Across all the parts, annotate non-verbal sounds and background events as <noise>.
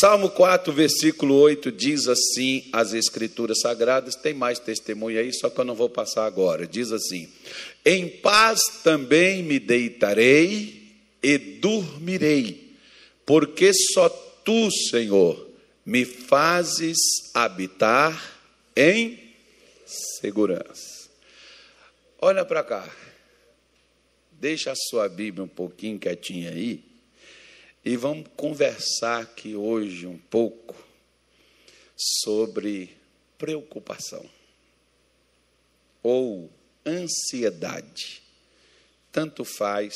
Salmo 4, versículo 8 diz assim: as Escrituras Sagradas, tem mais testemunho aí, só que eu não vou passar agora. Diz assim: Em paz também me deitarei e dormirei, porque só tu, Senhor, me fazes habitar em segurança. Olha para cá. Deixa a sua Bíblia um pouquinho quietinha aí e vamos conversar aqui hoje um pouco sobre preocupação ou ansiedade. Tanto faz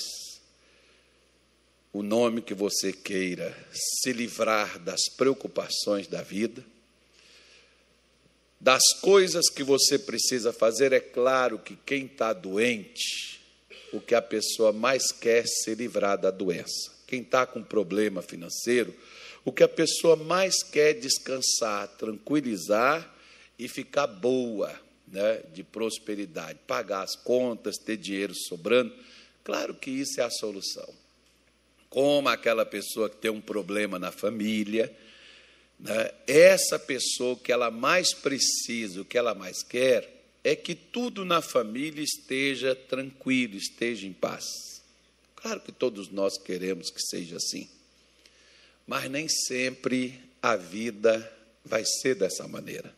o nome que você queira se livrar das preocupações da vida, das coisas que você precisa fazer. É claro que quem está doente, o que a pessoa mais quer é se livrar da doença. Quem está com problema financeiro, o que a pessoa mais quer é descansar, tranquilizar e ficar boa, né, de prosperidade, pagar as contas, ter dinheiro sobrando. Claro que isso é a solução. Como aquela pessoa que tem um problema na família, né, essa pessoa que ela mais precisa, o que ela mais quer, é que tudo na família esteja tranquilo, esteja em paz. Claro que todos nós queremos que seja assim, mas nem sempre a vida vai ser dessa maneira.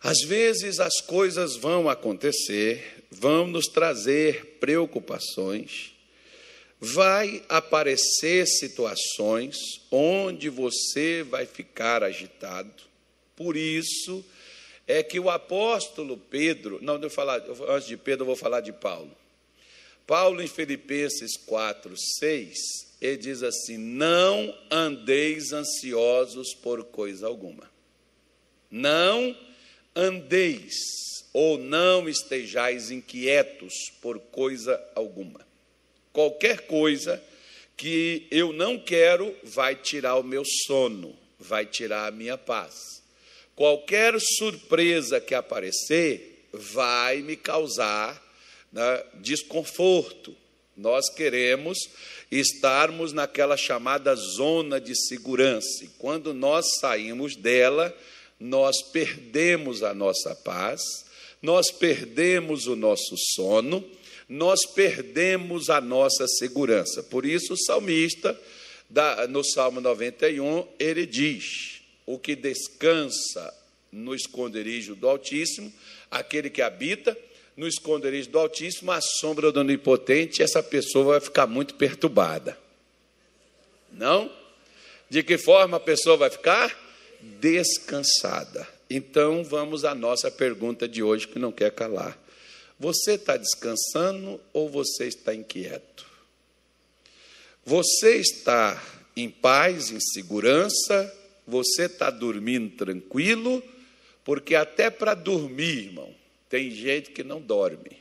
Às vezes as coisas vão acontecer, vão nos trazer preocupações, vai aparecer situações onde você vai ficar agitado. Por isso é que o apóstolo Pedro, não, eu falar, antes de Pedro, eu vou falar de Paulo. Paulo, em Filipenses 4, 6, ele diz assim: Não andeis ansiosos por coisa alguma. Não andeis ou não estejais inquietos por coisa alguma. Qualquer coisa que eu não quero vai tirar o meu sono, vai tirar a minha paz. Qualquer surpresa que aparecer vai me causar né, desconforto. Nós queremos estarmos naquela chamada zona de segurança. E quando nós saímos dela, nós perdemos a nossa paz, nós perdemos o nosso sono, nós perdemos a nossa segurança. Por isso, o salmista, no Salmo 91, ele diz: O que descansa no esconderijo do Altíssimo, aquele que habita no esconderijo do Altíssimo, à sombra do Onipotente, essa pessoa vai ficar muito perturbada. Não? De que forma a pessoa vai ficar? Descansada. Então, vamos à nossa pergunta de hoje, que não quer calar. Você está descansando ou você está inquieto? Você está em paz, em segurança? Você está dormindo tranquilo? Porque até para dormir, irmão, tem gente que não dorme.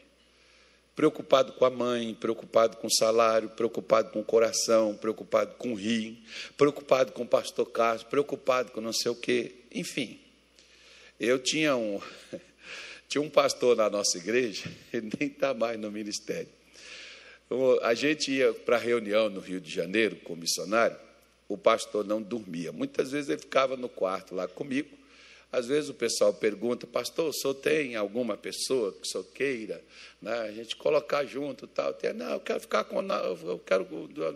Preocupado com a mãe, preocupado com o salário, preocupado com o coração, preocupado com o rim, preocupado com o pastor Carlos, preocupado com não sei o quê. Enfim, eu tinha um, <laughs> tinha um pastor na nossa igreja, <laughs> ele nem está mais no ministério. A gente ia para reunião no Rio de Janeiro com o missionário, o pastor não dormia. Muitas vezes ele ficava no quarto lá comigo, às vezes o pessoal pergunta, pastor, o senhor tem alguma pessoa que o senhor queira né, a gente colocar junto tal? Tem, não, eu quero ficar com. Eu quero,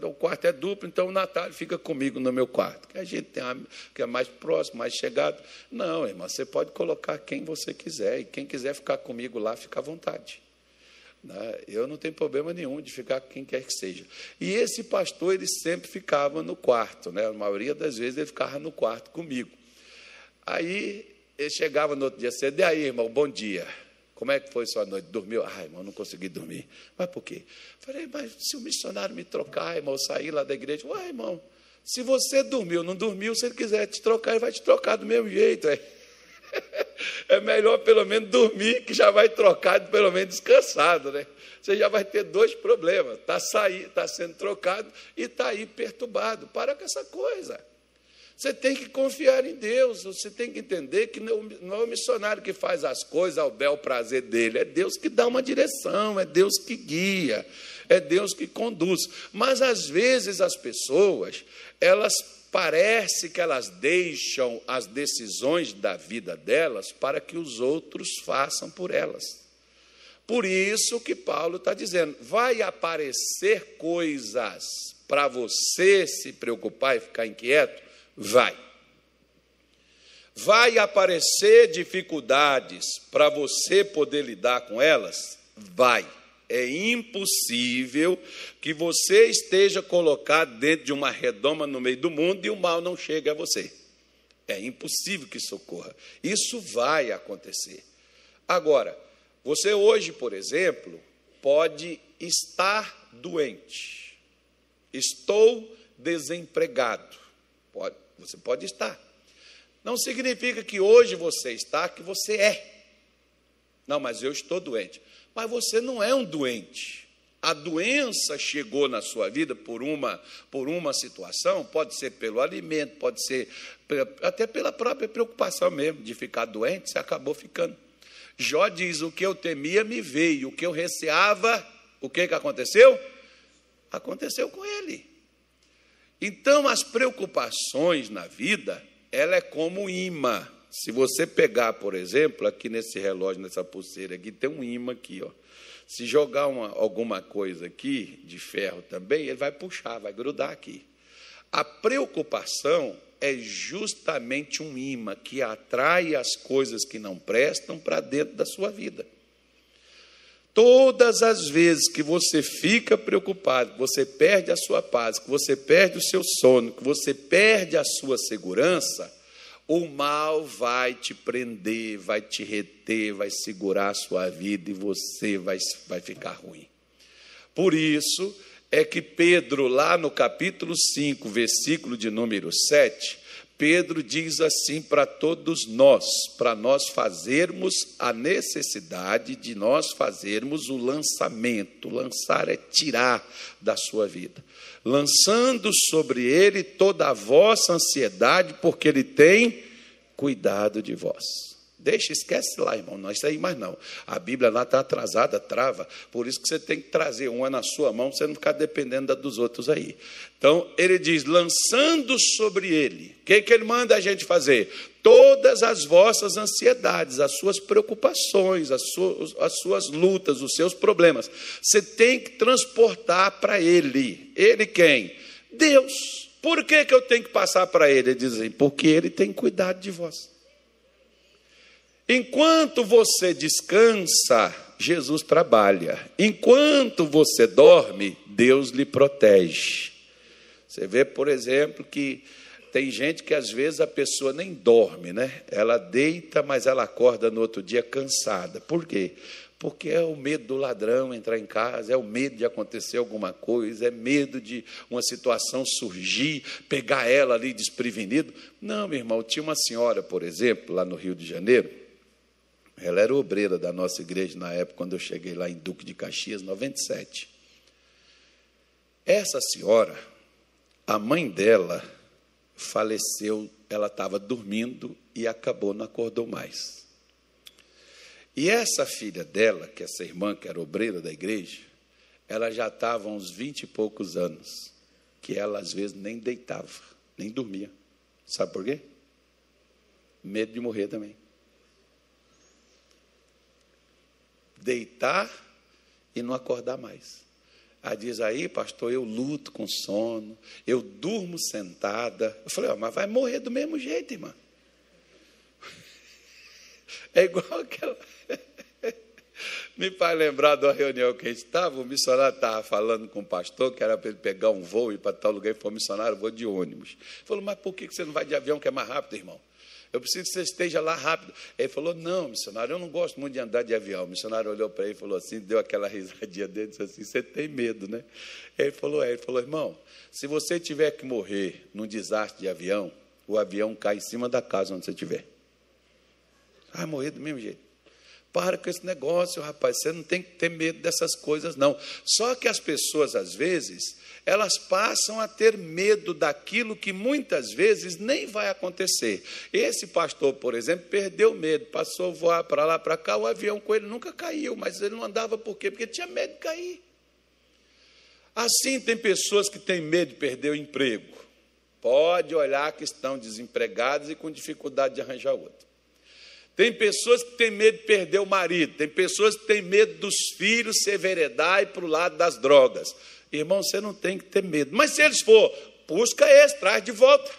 o quarto é duplo, então o Natália fica comigo no meu quarto. Que a gente tem que é mais próximo, mais chegado. Não, irmã, você pode colocar quem você quiser, e quem quiser ficar comigo lá, fica à vontade. Né? Eu não tenho problema nenhum de ficar com quem quer que seja. E esse pastor, ele sempre ficava no quarto, né? a maioria das vezes ele ficava no quarto comigo. Aí ele chegava no outro dia cedo, e aí, irmão, bom dia. Como é que foi sua noite? Dormiu? Ah, irmão, não consegui dormir. Mas por quê? Falei, mas se o missionário me trocar, irmão, sair lá da igreja, uai, irmão, se você dormiu, não dormiu, se ele quiser te trocar, ele vai te trocar do mesmo jeito. É, <laughs> é melhor pelo menos dormir, que já vai trocado, pelo menos descansado, né? Você já vai ter dois problemas: está tá sendo trocado e está aí perturbado. Para com essa coisa. Você tem que confiar em Deus, você tem que entender que não, é o missionário que faz as coisas ao bel prazer dele, é Deus que dá uma direção, é Deus que guia, é Deus que conduz. Mas às vezes as pessoas, elas parece que elas deixam as decisões da vida delas para que os outros façam por elas. Por isso que Paulo está dizendo: vai aparecer coisas para você se preocupar e ficar inquieto? Vai. Vai aparecer dificuldades para você poder lidar com elas? Vai. É impossível que você esteja colocado dentro de uma redoma no meio do mundo e o mal não chegue a você. É impossível que isso ocorra. Isso vai acontecer. Agora, você hoje, por exemplo, pode estar doente. Estou desempregado. Pode, você pode estar. Não significa que hoje você está, que você é. Não, mas eu estou doente. Mas você não é um doente. A doença chegou na sua vida por uma, por uma situação, pode ser pelo alimento, pode ser até pela própria preocupação mesmo de ficar doente, você acabou ficando. Jó diz: O que eu temia me veio, o que eu receava, o que, que aconteceu? Aconteceu com ele. Então, as preocupações na vida, ela é como imã. Se você pegar, por exemplo, aqui nesse relógio, nessa pulseira aqui, tem um imã aqui, ó. Se jogar uma, alguma coisa aqui, de ferro também, ele vai puxar, vai grudar aqui. A preocupação é justamente um imã que atrai as coisas que não prestam para dentro da sua vida. Todas as vezes que você fica preocupado, que você perde a sua paz, que você perde o seu sono, que você perde a sua segurança, o mal vai te prender, vai te reter, vai segurar a sua vida e você vai, vai ficar ruim. Por isso é que Pedro, lá no capítulo 5, versículo de número 7, Pedro diz assim para todos nós, para nós fazermos a necessidade de nós fazermos o lançamento. Lançar é tirar da sua vida lançando sobre ele toda a vossa ansiedade, porque ele tem cuidado de vós. Deixa, esquece lá, irmão. Não, isso aí mais não. A Bíblia lá está atrasada, trava. Por isso que você tem que trazer uma na sua mão, você não ficar dependendo da dos outros aí. Então, ele diz: lançando sobre ele. O que, que ele manda a gente fazer? Todas as vossas ansiedades, as suas preocupações, as suas, as suas lutas, os seus problemas. Você tem que transportar para ele. Ele quem? Deus. Por que, que eu tenho que passar para ele? Ele diz assim, porque ele tem cuidado de vós. Enquanto você descansa, Jesus trabalha. Enquanto você dorme, Deus lhe protege. Você vê, por exemplo, que tem gente que às vezes a pessoa nem dorme, né? Ela deita, mas ela acorda no outro dia cansada. Por quê? Porque é o medo do ladrão entrar em casa, é o medo de acontecer alguma coisa, é medo de uma situação surgir, pegar ela ali desprevenido. Não, meu irmão, tinha uma senhora, por exemplo, lá no Rio de Janeiro, ela era obreira da nossa igreja na época, quando eu cheguei lá em Duque de Caxias, 97. Essa senhora, a mãe dela faleceu, ela estava dormindo e acabou, não acordou mais. E essa filha dela, que é essa irmã, que era obreira da igreja, ela já estava uns vinte e poucos anos, que ela às vezes nem deitava, nem dormia. Sabe por quê? Medo de morrer também. Deitar e não acordar mais. Aí diz aí, pastor, eu luto com sono, eu durmo sentada. Eu falei, oh, mas vai morrer do mesmo jeito, irmã. <laughs> É igual aquela. <laughs> Me faz lembrar de uma reunião que a gente estava, o missionário estava falando com o pastor, que era para ele pegar um voo e ir para tal lugar, e foi missionário, vou de ônibus. Ele falou, mas por que você não vai de avião que é mais rápido, irmão? Eu preciso que você esteja lá rápido. Ele falou: Não, missionário, eu não gosto muito de andar de avião. O missionário olhou para ele e falou assim: deu aquela <laughs> risadinha dele, disse assim: Você tem medo, né? Ele falou: É. Ele falou: Irmão, se você tiver que morrer num desastre de avião, o avião cai em cima da casa onde você estiver. Vai morrer do mesmo jeito. Para com esse negócio, rapaz. Você não tem que ter medo dessas coisas, não. Só que as pessoas, às vezes, elas passam a ter medo daquilo que muitas vezes nem vai acontecer. Esse pastor, por exemplo, perdeu medo, passou a voar para lá, para cá, o avião com ele nunca caiu, mas ele não andava por quê? Porque tinha medo de cair. Assim, tem pessoas que têm medo de perder o emprego. Pode olhar que estão desempregados e com dificuldade de arranjar outro. Tem pessoas que têm medo de perder o marido, tem pessoas que têm medo dos filhos se veredar e para o lado das drogas. Irmão, você não tem que ter medo. Mas se eles for, busca esse, traz de volta.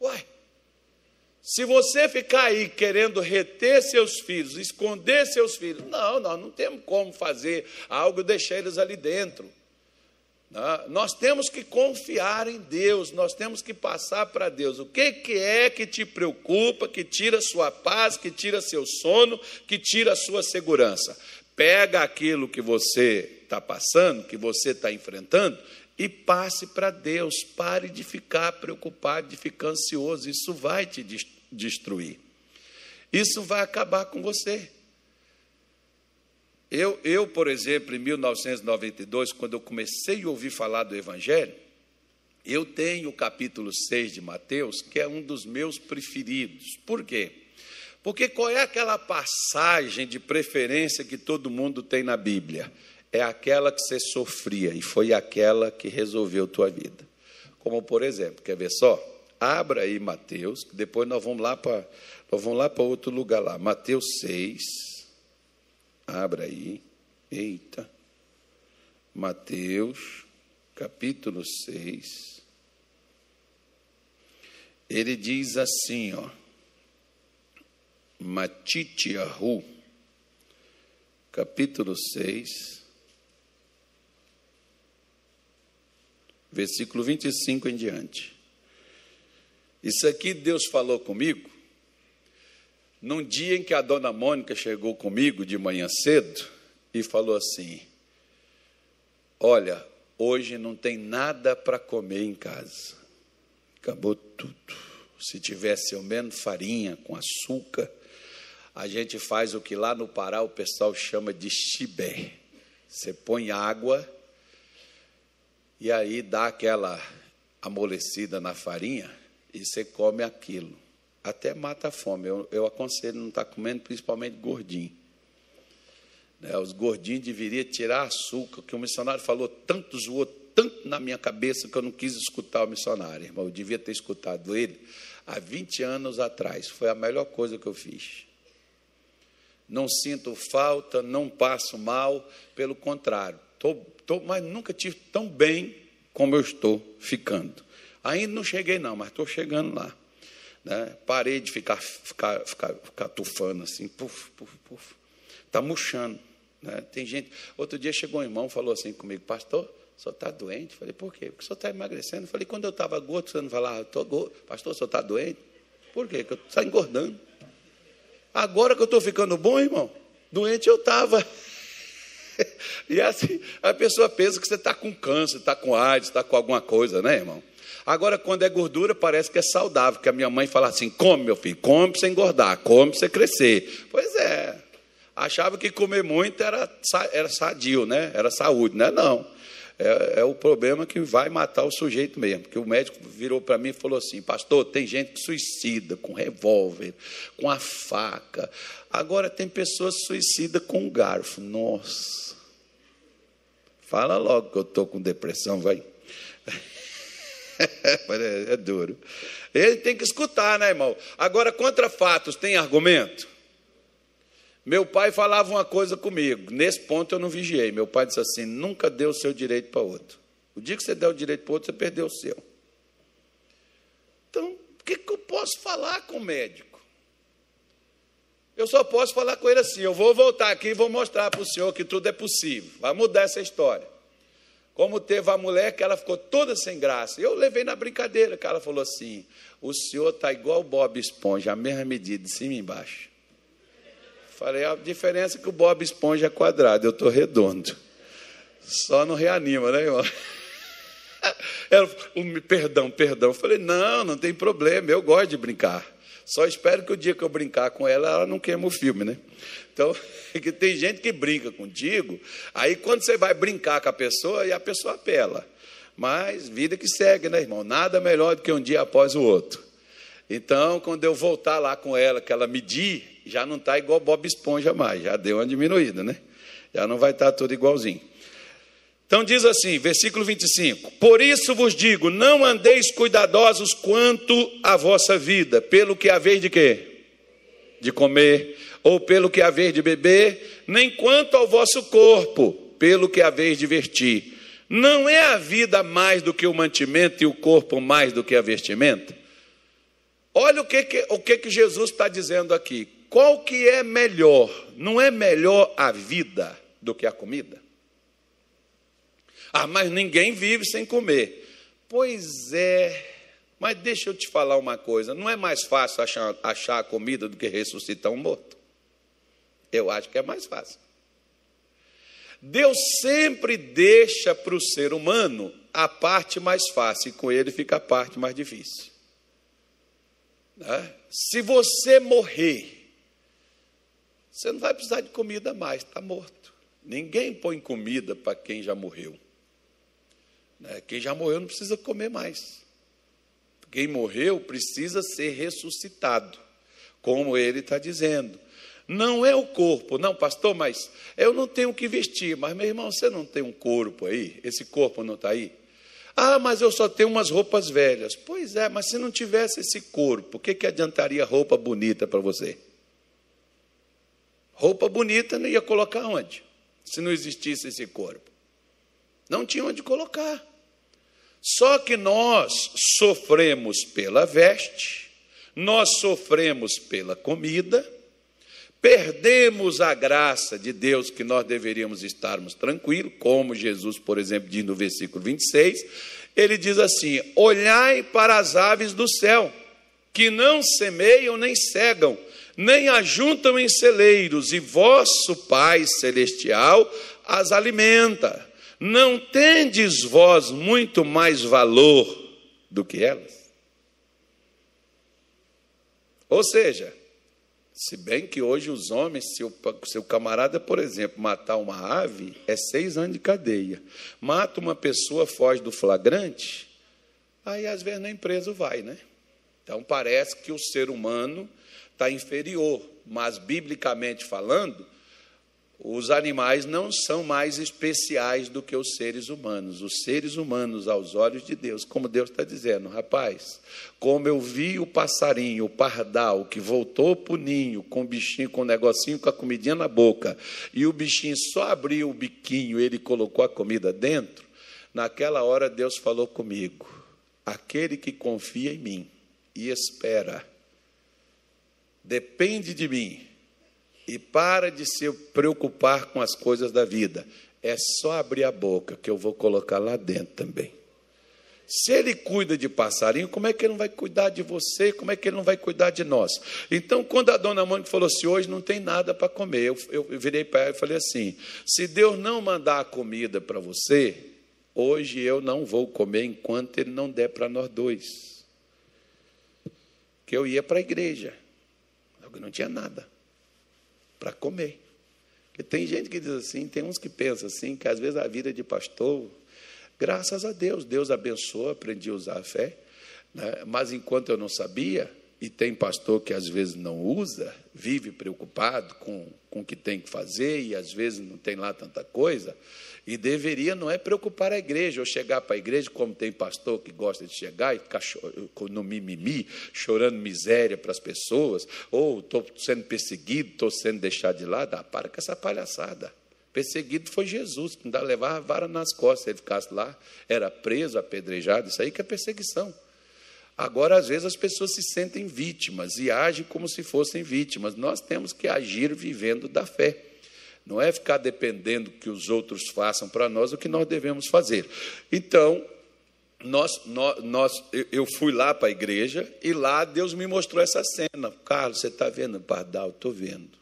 Uai. Se você ficar aí querendo reter seus filhos, esconder seus filhos, não, nós não temos como fazer algo e deixar eles ali dentro. Né? Nós temos que confiar em Deus, nós temos que passar para Deus. O que, que é que te preocupa, que tira sua paz, que tira seu sono, que tira sua segurança? Pega aquilo que você está passando, que você está enfrentando, e passe para Deus. Pare de ficar preocupado, de ficar ansioso. Isso vai te destruir. Isso vai acabar com você. Eu, eu, por exemplo, em 1992, quando eu comecei a ouvir falar do Evangelho, eu tenho o capítulo 6 de Mateus, que é um dos meus preferidos. Por quê? Porque qual é aquela passagem de preferência que todo mundo tem na Bíblia? É aquela que você sofria e foi aquela que resolveu tua vida. Como por exemplo, quer ver só? Abra aí Mateus, depois nós vamos lá para nós vamos lá para outro lugar lá. Mateus 6 Abra aí. Eita. Mateus, capítulo 6. Ele diz assim, ó. Matitiahu, capítulo 6, versículo 25 em diante. Isso aqui Deus falou comigo num dia em que a dona Mônica chegou comigo de manhã cedo e falou assim: Olha, hoje não tem nada para comer em casa. Acabou tudo. Se tivesse ao menos farinha com açúcar, a gente faz o que lá no Pará o pessoal chama de chibé. Você põe água e aí dá aquela amolecida na farinha e você come aquilo até mata a fome. Eu, eu aconselho não estar tá comendo, principalmente gordinho. Né, os gordinhos deveriam tirar açúcar, que o missionário falou tanto, zoou tanto na minha cabeça que eu não quis escutar o missionário, irmão. Eu devia ter escutado ele há 20 anos atrás. Foi a melhor coisa que eu fiz. Não sinto falta, não passo mal, pelo contrário. Tô, tô, mas nunca tive tão bem como eu estou ficando. Ainda não cheguei, não, mas estou chegando lá. Né? Parei de ficar, ficar, ficar, ficar tufando assim, puf, puf, puf. Está murchando. Né? Tem gente. Outro dia chegou um irmão falou assim comigo, pastor, senhor está doente? Falei, por quê? Porque o senhor está emagrecendo. Falei, quando eu estava gordo, você não falava, estou gordo. Pastor, o senhor está doente? Por quê? Porque eu está engordando. Agora que eu estou ficando bom, irmão, doente eu estava. <laughs> e assim, a pessoa pensa que você está com câncer, está com AIDS, está com alguma coisa, né, irmão? Agora, quando é gordura, parece que é saudável, que a minha mãe fala assim: come, meu filho, come para você engordar, come para você crescer. Pois é, achava que comer muito era, era sadio, né? era saúde, não é? Não. É, é, o problema que vai matar o sujeito mesmo. Porque o médico virou para mim e falou assim: Pastor, tem gente que suicida com revólver, com a faca. Agora tem pessoas que suicida com um garfo. Nossa. Fala logo que eu estou com depressão, vai. <laughs> é, é duro. Ele tem que escutar, né, irmão? Agora, contra fatos, tem argumento? Meu pai falava uma coisa comigo, nesse ponto eu não vigiei. Meu pai disse assim: nunca dê o seu direito para outro. O dia que você der o direito para outro, você perdeu o seu. Então, o que, que eu posso falar com o médico? Eu só posso falar com ele assim: eu vou voltar aqui e vou mostrar para o senhor que tudo é possível. Vai mudar essa história. Como teve a mulher que ela ficou toda sem graça. Eu levei na brincadeira, que ela falou assim: o senhor está igual o Bob Esponja, a mesma medida, de cima e embaixo. Falei, a diferença é que o Bob Esponja é quadrado, eu estou redondo. Só não reanima, né, irmão? <laughs> Ela falou, perdão, perdão. Eu falei, não, não tem problema, eu gosto de brincar. Só espero que o dia que eu brincar com ela, ela não queima o filme, né? Então, <laughs> que tem gente que brinca contigo, aí quando você vai brincar com a pessoa, e a pessoa apela. Mas vida que segue, né, irmão? Nada melhor do que um dia após o outro. Então, quando eu voltar lá com ela, que ela medir, já não está igual Bob Esponja mais, já deu uma diminuída, né? Já não vai estar tá tudo igualzinho. Então diz assim, versículo 25: Por isso vos digo, não andeis cuidadosos quanto à vossa vida, pelo que haver de quê? De comer, ou pelo que haver de beber, nem quanto ao vosso corpo, pelo que haver de vestir. Não é a vida mais do que o mantimento e o corpo mais do que a vestimenta? Olha o que, que, o que, que Jesus está dizendo aqui. Qual que é melhor? Não é melhor a vida do que a comida? Ah, mas ninguém vive sem comer. Pois é, mas deixa eu te falar uma coisa: não é mais fácil achar, achar a comida do que ressuscitar um morto? Eu acho que é mais fácil. Deus sempre deixa para o ser humano a parte mais fácil, e com ele fica a parte mais difícil. Né? Se você morrer, você não vai precisar de comida mais, está morto. Ninguém põe comida para quem já morreu. Né? Quem já morreu não precisa comer mais. Quem morreu precisa ser ressuscitado, como ele está dizendo. Não é o corpo, não, pastor, mas eu não tenho o que vestir. Mas, meu irmão, você não tem um corpo aí? Esse corpo não está aí? Ah, mas eu só tenho umas roupas velhas. Pois é, mas se não tivesse esse corpo, o que, que adiantaria roupa bonita para você? Roupa bonita não ia colocar onde? Se não existisse esse corpo. Não tinha onde colocar. Só que nós sofremos pela veste, nós sofremos pela comida, perdemos a graça de Deus que nós deveríamos estarmos tranquilos, como Jesus, por exemplo, diz no versículo 26, ele diz assim: Olhai para as aves do céu, que não semeiam nem cegam, nem ajuntam em celeiros, e vosso Pai celestial as alimenta. Não tendes vós muito mais valor do que elas? Ou seja, se bem que hoje os homens, se o seu camarada, por exemplo, matar uma ave, é seis anos de cadeia. Mata uma pessoa, foge do flagrante, aí às vezes na empresa vai, né? Então parece que o ser humano está inferior, mas biblicamente falando, os animais não são mais especiais do que os seres humanos. Os seres humanos, aos olhos de Deus, como Deus está dizendo, rapaz, como eu vi o passarinho, o pardal, que voltou para o ninho com o bichinho, com o negocinho, com a comidinha na boca, e o bichinho só abriu o biquinho, ele colocou a comida dentro, naquela hora Deus falou comigo: aquele que confia em mim e espera, depende de mim e para de se preocupar com as coisas da vida. É só abrir a boca que eu vou colocar lá dentro também. Se ele cuida de passarinho, como é que ele não vai cuidar de você? Como é que ele não vai cuidar de nós? Então, quando a dona Mônica falou assim: hoje não tem nada para comer, eu, eu virei para ela e falei assim: se Deus não mandar a comida para você, hoje eu não vou comer enquanto ele não der para nós dois. Que eu ia para a igreja, eu não tinha nada para comer. Porque tem gente que diz assim, tem uns que pensam assim, que às vezes a vida de pastor, graças a Deus, Deus abençoa, aprendi a usar a fé, né? mas enquanto eu não sabia, e tem pastor que às vezes não usa, vive preocupado com, com o que tem que fazer e às vezes não tem lá tanta coisa, e deveria não é preocupar a igreja, ou chegar para a igreja, como tem pastor que gosta de chegar e ficar no mimimi, chorando miséria para as pessoas, ou estou sendo perseguido, estou sendo deixado de lado. Ah, para com essa palhaçada. Perseguido foi Jesus, que ainda levava a vara nas costas, se ele ficasse lá, era preso, apedrejado, isso aí que é perseguição. Agora, às vezes, as pessoas se sentem vítimas e agem como se fossem vítimas. Nós temos que agir vivendo da fé. Não é ficar dependendo que os outros façam para nós o que nós devemos fazer. Então, nós, nós, nós, eu fui lá para a igreja e lá Deus me mostrou essa cena. Carlos, você está vendo, Pardal? Estou vendo.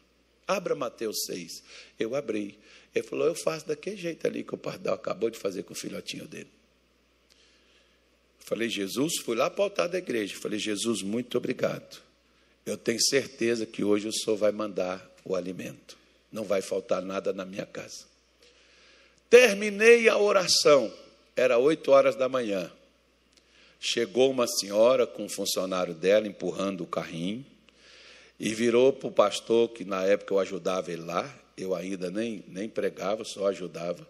Abra Mateus 6. Eu abri. Ele falou: Eu faço daquele jeito ali que o Pardal acabou de fazer com o filhotinho dele. Falei, Jesus, fui lá para o altar da igreja. Falei, Jesus, muito obrigado. Eu tenho certeza que hoje o Senhor vai mandar o alimento não vai faltar nada na minha casa. Terminei a oração, era oito horas da manhã. Chegou uma senhora com um funcionário dela empurrando o carrinho e virou para o pastor, que na época eu ajudava ele lá, eu ainda nem, nem pregava, só ajudava.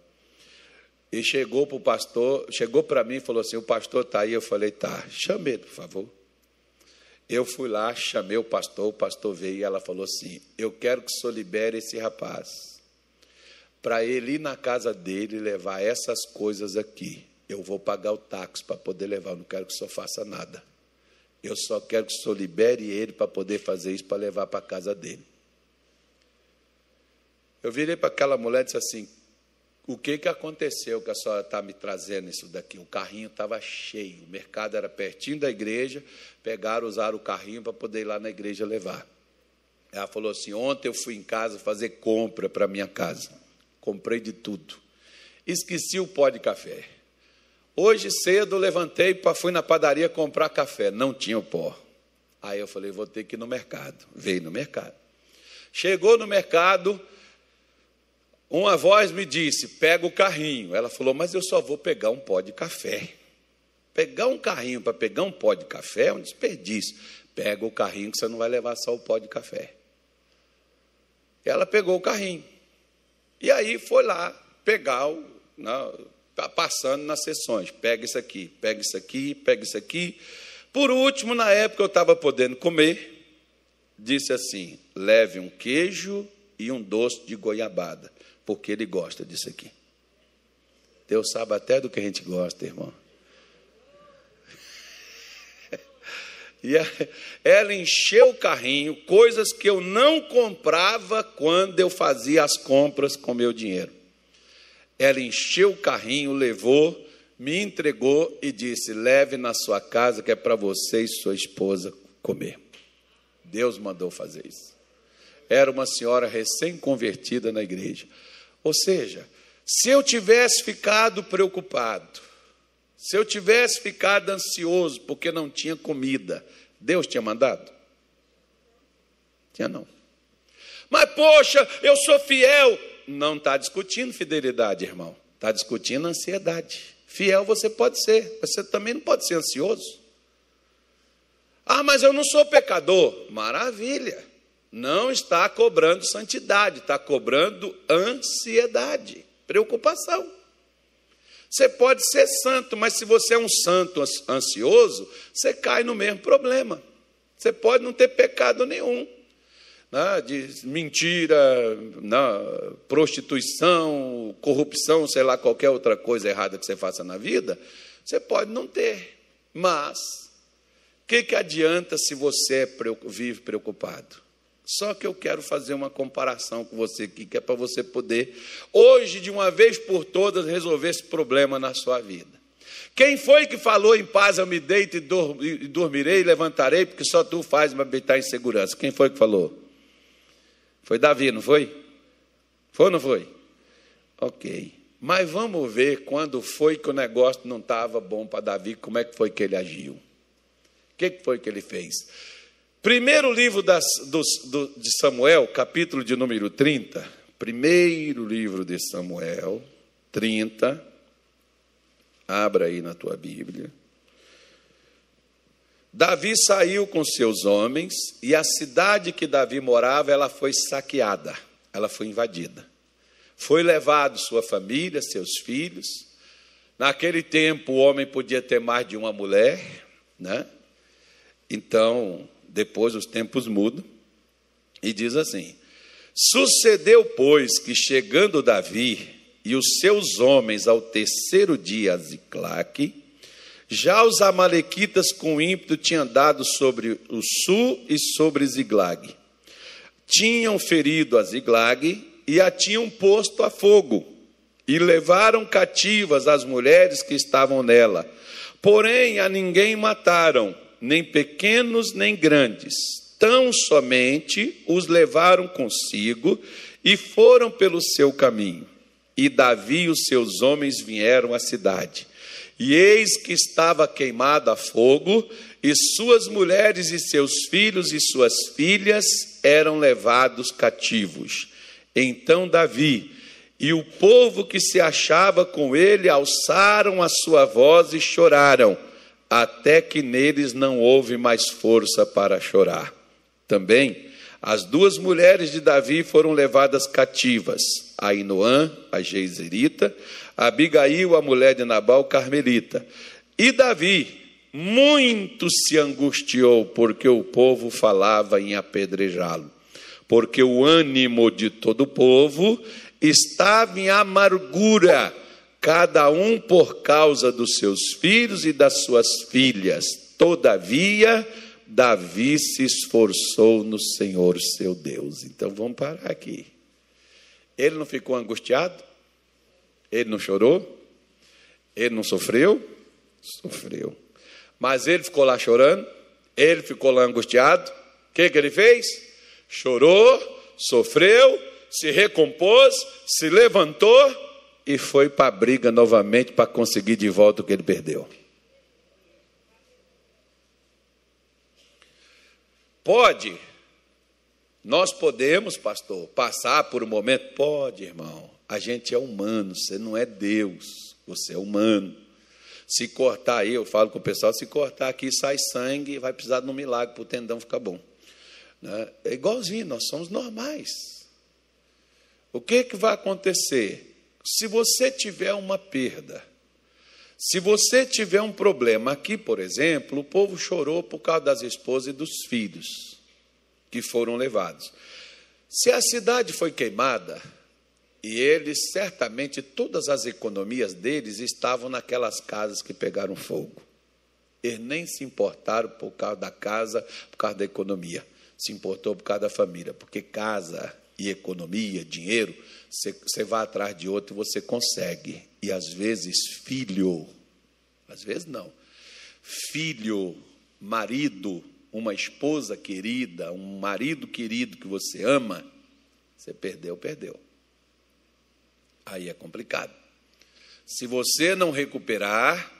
E chegou para o pastor, chegou para mim e falou assim: o pastor está aí. Eu falei: tá, chame ele, por favor. Eu fui lá, chamei o pastor, o pastor veio e ela falou assim: Eu quero que o senhor libere esse rapaz, para ele ir na casa dele levar essas coisas aqui. Eu vou pagar o táxi para poder levar, eu não quero que o senhor faça nada. Eu só quero que o senhor libere ele para poder fazer isso, para levar para a casa dele. Eu virei para aquela mulher e disse assim: o que, que aconteceu que a senhora está me trazendo isso daqui? O carrinho estava cheio, o mercado era pertinho da igreja, pegaram, usaram o carrinho para poder ir lá na igreja levar. Ela falou assim: ontem eu fui em casa fazer compra para minha casa, comprei de tudo, esqueci o pó de café. Hoje cedo levantei, fui na padaria comprar café, não tinha o pó. Aí eu falei: vou ter que ir no mercado. Veio no mercado. Chegou no mercado, uma voz me disse: pega o carrinho. Ela falou: mas eu só vou pegar um pó de café. Pegar um carrinho para pegar um pó de café é um desperdício. Pega o carrinho que você não vai levar só o pó de café. Ela pegou o carrinho. E aí foi lá pegar o. Na, tá passando nas sessões. Pega isso aqui, pega isso aqui, pega isso aqui. Por último, na época eu estava podendo comer, disse assim: leve um queijo e um doce de goiabada porque Ele gosta disso aqui. Deus sabe até do que a gente gosta, irmão. <laughs> E ela encheu o carrinho, coisas que eu não comprava quando eu fazia as compras com meu dinheiro. Ela encheu o carrinho, levou, me entregou e disse: Leve na sua casa, que é para você e sua esposa comer. Deus mandou fazer isso. Era uma senhora recém-convertida na igreja. Ou seja, se eu tivesse ficado preocupado, se eu tivesse ficado ansioso porque não tinha comida, Deus tinha mandado? Tinha não. Mas, poxa, eu sou fiel. Não está discutindo fidelidade, irmão. Está discutindo ansiedade. Fiel você pode ser, você também não pode ser ansioso. Ah, mas eu não sou pecador. Maravilha não está cobrando santidade, está cobrando ansiedade, preocupação. Você pode ser santo, mas se você é um santo ansioso, você cai no mesmo problema. Você pode não ter pecado nenhum. Né, de mentira, né, prostituição, corrupção, sei lá, qualquer outra coisa errada que você faça na vida, você pode não ter. Mas, o que, que adianta se você vive preocupado? Só que eu quero fazer uma comparação com você aqui, que é para você poder, hoje, de uma vez por todas, resolver esse problema na sua vida. Quem foi que falou em paz eu me deito e dormirei e levantarei, porque só tu faz me habitar em segurança? Quem foi que falou? Foi Davi, não foi? Foi ou não foi? Ok. Mas vamos ver quando foi que o negócio não estava bom para Davi, como é que foi que ele agiu? O que foi que ele fez? Primeiro livro das, dos, do, de Samuel, capítulo de número 30. Primeiro livro de Samuel, 30. Abra aí na tua Bíblia. Davi saiu com seus homens e a cidade que Davi morava, ela foi saqueada, ela foi invadida. Foi levado sua família, seus filhos. Naquele tempo o homem podia ter mais de uma mulher, né? Então, depois os tempos mudam, e diz assim: Sucedeu, pois, que chegando Davi e os seus homens ao terceiro dia a Ziclaque, já os amalequitas com ímpeto tinham dado sobre o sul e sobre Ziglag. Tinham ferido a Ziglag e a tinham posto a fogo, e levaram cativas as mulheres que estavam nela. Porém, a ninguém mataram, nem pequenos nem grandes, tão somente os levaram consigo e foram pelo seu caminho. E Davi e os seus homens vieram à cidade. E eis que estava queimada a fogo, e suas mulheres e seus filhos e suas filhas eram levados cativos. Então Davi e o povo que se achava com ele alçaram a sua voz e choraram até que neles não houve mais força para chorar. Também as duas mulheres de Davi foram levadas cativas, Ainoã, a Geizerita, Abigail, a mulher de Nabal, Carmelita. E Davi muito se angustiou, porque o povo falava em apedrejá-lo. Porque o ânimo de todo o povo estava em amargura, cada um por causa dos seus filhos e das suas filhas. Todavia, Davi se esforçou no Senhor seu Deus. Então vamos parar aqui. Ele não ficou angustiado? Ele não chorou? Ele não sofreu? Sofreu. Mas ele ficou lá chorando? Ele ficou lá angustiado? O que, que ele fez? Chorou, sofreu, se recompôs, se levantou e foi para a briga novamente para conseguir de volta o que ele perdeu. Pode nós podemos, pastor, passar por um momento? Pode, irmão. A gente é humano, você não é Deus, você é humano. Se cortar aí, eu falo com o pessoal, se cortar aqui sai sangue, vai precisar de um milagre para o tendão ficar bom. Né? É igualzinho, nós somos normais. O que, que vai acontecer? Se você tiver uma perda, se você tiver um problema, aqui, por exemplo, o povo chorou por causa das esposas e dos filhos que foram levados. Se a cidade foi queimada, e eles, certamente, todas as economias deles estavam naquelas casas que pegaram fogo. Eles nem se importaram por causa da casa, por causa da economia. Se importou por causa da família, porque casa e economia, dinheiro, você, você vai atrás de outro e você consegue. E às vezes, filho, às vezes não, filho, marido, uma esposa querida, um marido querido que você ama, você perdeu, perdeu. Aí é complicado. Se você não recuperar,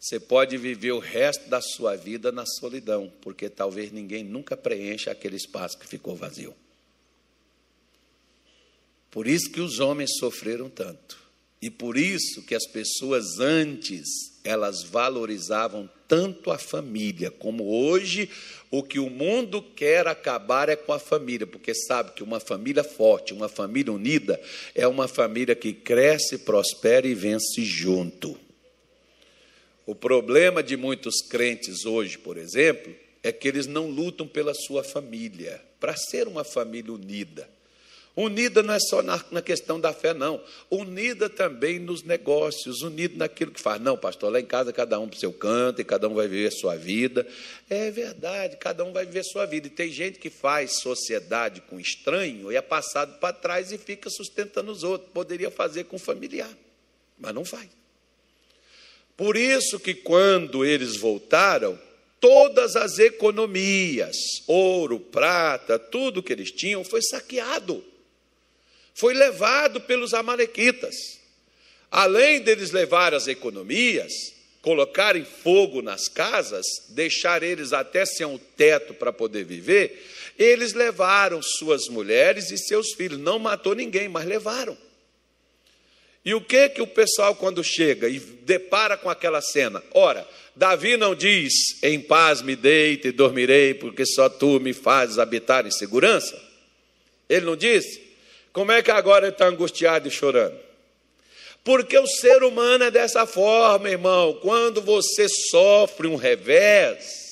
você pode viver o resto da sua vida na solidão, porque talvez ninguém nunca preencha aquele espaço que ficou vazio. Por isso que os homens sofreram tanto. E por isso que as pessoas antes elas valorizavam tanto a família, como hoje o que o mundo quer acabar é com a família, porque sabe que uma família forte, uma família unida, é uma família que cresce, prospera e vence junto. O problema de muitos crentes hoje, por exemplo, é que eles não lutam pela sua família, para ser uma família unida. Unida não é só na, na, questão da fé, não. Unida também nos negócios, unida naquilo que faz. Não, pastor, lá em casa cada um para o seu canto e cada um vai viver sua vida. É verdade, cada um vai viver sua vida. E tem gente que faz sociedade com estranho e é passado para trás e fica sustentando os outros. Poderia fazer com familiar, mas não faz. Por isso que quando eles voltaram, todas as economias, ouro, prata, tudo que eles tinham foi saqueado foi levado pelos Amalequitas. Além deles levar as economias, colocarem fogo nas casas, deixar eles até sem um teto para poder viver, eles levaram suas mulheres e seus filhos. Não matou ninguém, mas levaram. E o que que o pessoal quando chega e depara com aquela cena? Ora, Davi não diz: "Em paz me deite e dormirei, porque só tu me fazes habitar em segurança"? Ele não disse: como é que agora ele está angustiado e chorando? Porque o ser humano é dessa forma, irmão. Quando você sofre um revés,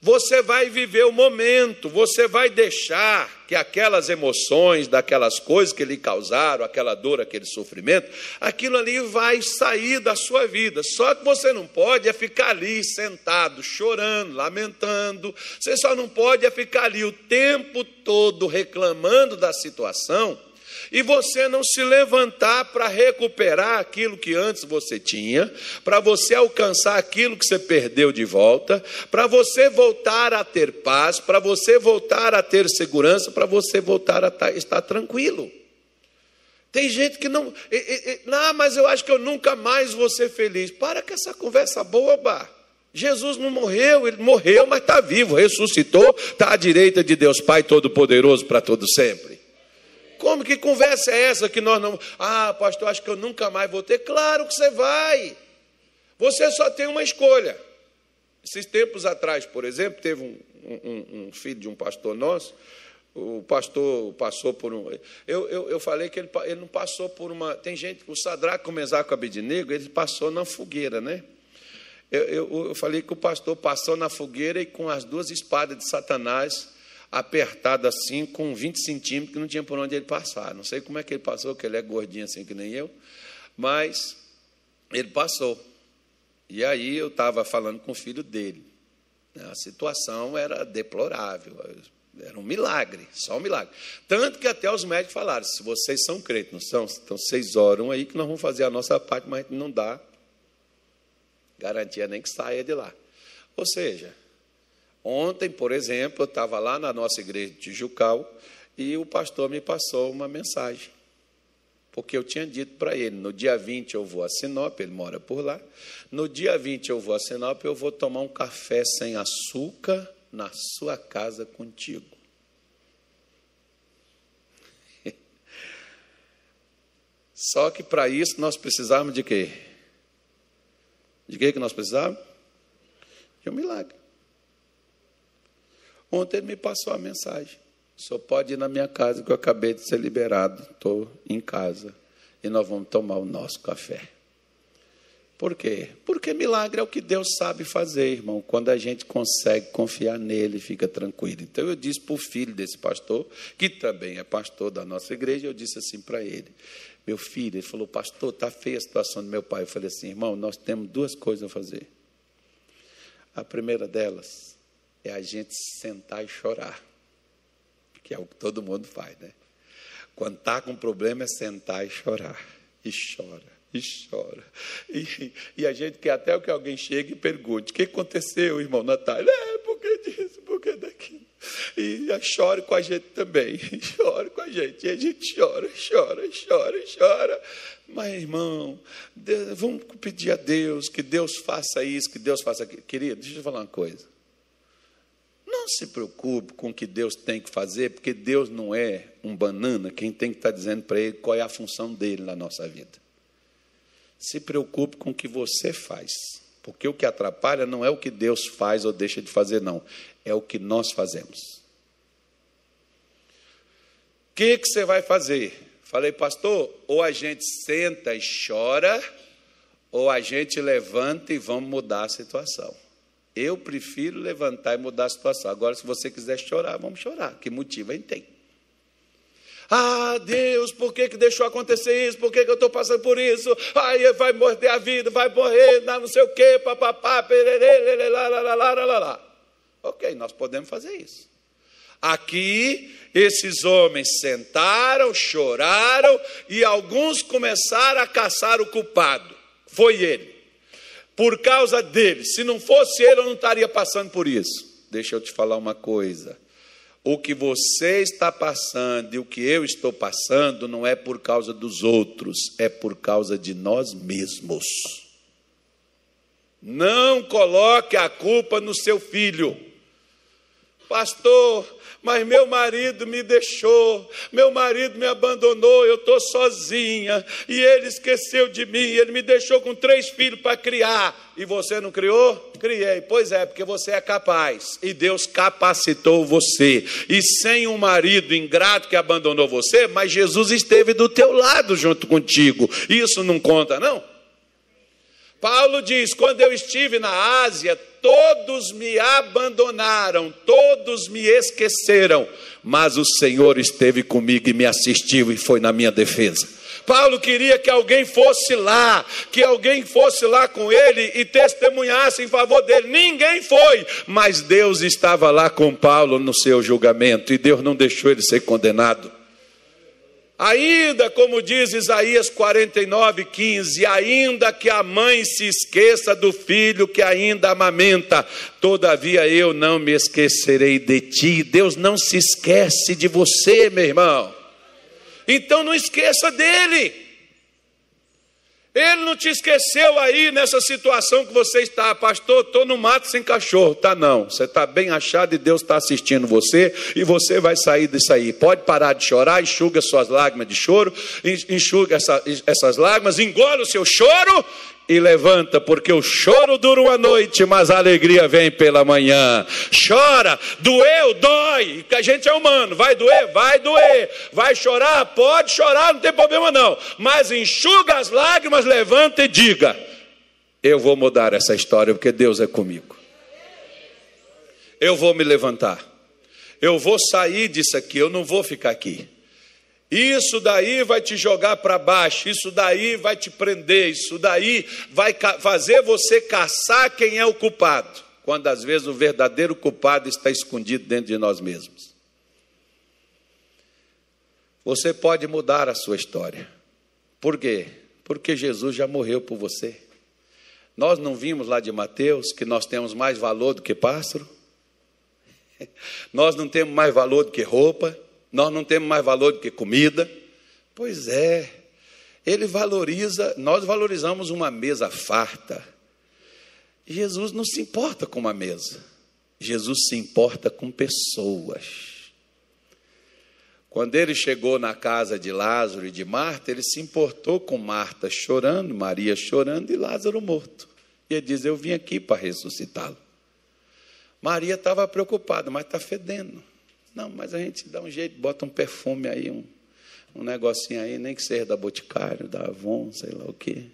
você vai viver o momento, você vai deixar que aquelas emoções, daquelas coisas que lhe causaram, aquela dor, aquele sofrimento, aquilo ali vai sair da sua vida. Só que você não pode é ficar ali sentado, chorando, lamentando. Você só não pode é ficar ali o tempo todo reclamando da situação e você não se levantar para recuperar aquilo que antes você tinha, para você alcançar aquilo que você perdeu de volta, para você voltar a ter paz, para você voltar a ter segurança, para você voltar a estar tranquilo. Tem gente que não, não, mas eu acho que eu nunca mais vou ser feliz. Para com essa conversa boba. Jesus não morreu, ele morreu, mas está vivo, ressuscitou, está à direita de Deus Pai Todo-Poderoso para todo sempre. Como que conversa é essa que nós não. Ah, pastor, acho que eu nunca mais vou ter. Claro que você vai. Você só tem uma escolha. Esses tempos atrás, por exemplo, teve um, um, um filho de um pastor nosso, o pastor passou por um. Eu, eu, eu falei que ele, ele não passou por uma. Tem gente, o Sadraco começar com Abednego, ele passou na fogueira, né? Eu, eu, eu, falei que o pastor passou na fogueira e com as duas espadas de Satanás apertadas assim, com 20 centímetros, que não tinha por onde ele passar. Não sei como é que ele passou, que ele é gordinho assim que nem eu, mas ele passou. E aí eu estava falando com o filho dele. A situação era deplorável, era um milagre, só um milagre. Tanto que até os médicos falaram: se vocês são crentes, não são? Então vocês oram aí que nós vamos fazer a nossa parte, mas não dá garantia nem que saia de lá. Ou seja, ontem, por exemplo, eu estava lá na nossa igreja de Tijucal e o pastor me passou uma mensagem. Porque eu tinha dito para ele: no dia 20 eu vou a Sinop, ele mora por lá. No dia 20 eu vou a Sinop, eu vou tomar um café sem açúcar na sua casa contigo. <laughs> Só que para isso nós precisamos de quê? De que, que nós precisávamos? De um milagre. Ontem ele me passou a mensagem. Senhor pode ir na minha casa, que eu acabei de ser liberado. Estou em casa. E nós vamos tomar o nosso café. Por quê? Porque milagre é o que Deus sabe fazer, irmão. Quando a gente consegue confiar nele, fica tranquilo. Então eu disse para o filho desse pastor, que também é pastor da nossa igreja, eu disse assim para ele: Meu filho, ele falou, pastor, está feia a situação do meu pai. Eu falei assim, irmão, nós temos duas coisas a fazer. A primeira delas é a gente sentar e chorar, que é o que todo mundo faz, né? Quando está com problema é sentar e chorar. E chora e chora. E, e, a gente quer até que alguém chegue e pergunte: o que aconteceu, irmão Natália? É, por que disso, por que daquilo? E chore com a gente também, <laughs> chore com a gente. E a gente chora, chora, chora, chora. Mas, irmão, Deus, vamos pedir a Deus que Deus faça isso, que Deus faça aquilo. Querido, deixa eu falar uma coisa. Não se preocupe com o que Deus tem que fazer, porque Deus não é um banana, quem tem que estar dizendo para ele qual é a função dele na nossa vida. Se preocupe com o que você faz. Porque o que atrapalha não é o que Deus faz ou deixa de fazer, não. É o que nós fazemos. O que, que você vai fazer? Falei, pastor, ou a gente senta e chora, ou a gente levanta e vamos mudar a situação. Eu prefiro levantar e mudar a situação. Agora, se você quiser chorar, vamos chorar. Que motivo a gente tem? Ah, Deus, por que, que deixou acontecer isso? Por que, que eu estou passando por isso? Ai, vai morrer a vida, vai morrer, não sei o quê, papapá, pererê, lá, lá, lá, lá, lá, lá. Ok, nós podemos fazer isso. Aqui, esses homens sentaram, choraram e alguns começaram a caçar o culpado. Foi ele. Por causa dele. Se não fosse ele, eu não estaria passando por isso. Deixa eu te falar uma coisa o que você está passando e o que eu estou passando não é por causa dos outros, é por causa de nós mesmos. Não coloque a culpa no seu filho. Pastor, mas meu marido me deixou, meu marido me abandonou, eu estou sozinha, e ele esqueceu de mim, ele me deixou com três filhos para criar, e você não criou? Criei, pois é, porque você é capaz, e Deus capacitou você, e sem um marido ingrato que abandonou você, mas Jesus esteve do teu lado junto contigo, isso não conta, não? Paulo diz: quando eu estive na Ásia, todos me abandonaram, todos me esqueceram, mas o Senhor esteve comigo e me assistiu e foi na minha defesa. Paulo queria que alguém fosse lá, que alguém fosse lá com ele e testemunhasse em favor dele. Ninguém foi, mas Deus estava lá com Paulo no seu julgamento e Deus não deixou ele ser condenado. Ainda, como diz Isaías 49, 15, ainda que a mãe se esqueça do filho que ainda amamenta, todavia eu não me esquecerei de ti. Deus não se esquece de você, meu irmão. Então não esqueça dele. Ele não te esqueceu aí nessa situação que você está, pastor. Estou no mato sem cachorro. Tá, não. Você está bem achado e Deus está assistindo você e você vai sair disso aí. Pode parar de chorar, enxuga suas lágrimas de choro, enxuga essa, essas lágrimas, engole o seu choro e levanta, porque o choro dura uma noite, mas a alegria vem pela manhã. Chora, doeu, dói, que a gente é humano, vai doer, vai doer, vai chorar, pode chorar, não tem problema não, mas enxuga as lágrimas, levanta e diga: Eu vou mudar essa história, porque Deus é comigo. Eu vou me levantar, eu vou sair disso aqui, eu não vou ficar aqui. Isso daí vai te jogar para baixo, isso daí vai te prender, isso daí vai fazer você caçar quem é o culpado, quando às vezes o verdadeiro culpado está escondido dentro de nós mesmos. Você pode mudar a sua história. Por quê? Porque Jesus já morreu por você. Nós não vimos lá de Mateus que nós temos mais valor do que pássaro? <laughs> Nós não temos mais valor do que roupa? Nós não temos mais valor do que comida. Pois é, ele valoriza, nós valorizamos uma mesa farta. Jesus não se importa com uma mesa, Jesus se importa com pessoas. Quando ele chegou na casa de Lázaro e de Marta, ele se importou com Marta chorando, Maria chorando e Lázaro morto. E ele diz: Eu vim aqui para ressuscitá-lo. Maria estava preocupada, mas está fedendo. Não, mas a gente dá um jeito, bota um perfume aí, um, um negocinho aí, nem que seja da Boticário, da Avon, sei lá o quê.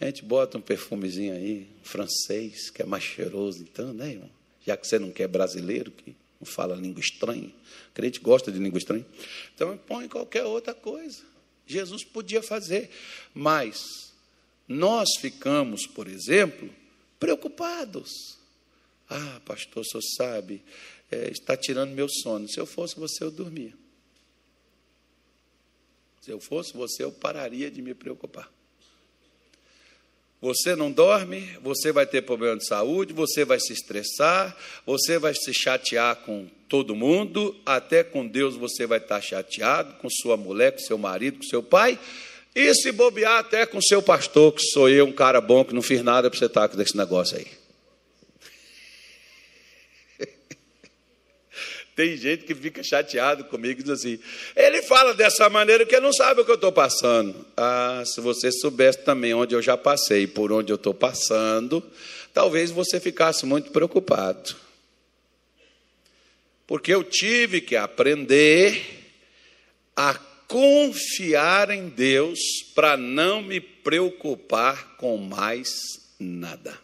A gente bota um perfumezinho aí, um francês, que é mais cheiroso, então, né, irmão? Já que você não quer brasileiro, que não fala língua estranha. O crente gosta de língua estranha. Então, põe qualquer outra coisa. Jesus podia fazer. Mas nós ficamos, por exemplo, preocupados. Ah, pastor, senhor sabe, é, está tirando meu sono. Se eu fosse você, eu dormia. Se eu fosse você, eu pararia de me preocupar. Você não dorme, você vai ter problema de saúde, você vai se estressar, você vai se chatear com todo mundo, até com Deus você vai estar chateado, com sua mulher, com seu marido, com seu pai, e se bobear até com seu pastor, que sou eu, um cara bom que não fiz nada para você estar com esse negócio aí. Tem gente que fica chateado comigo e diz assim: ele fala dessa maneira que não sabe o que eu estou passando. Ah, se você soubesse também onde eu já passei, por onde eu estou passando, talvez você ficasse muito preocupado. Porque eu tive que aprender a confiar em Deus para não me preocupar com mais nada.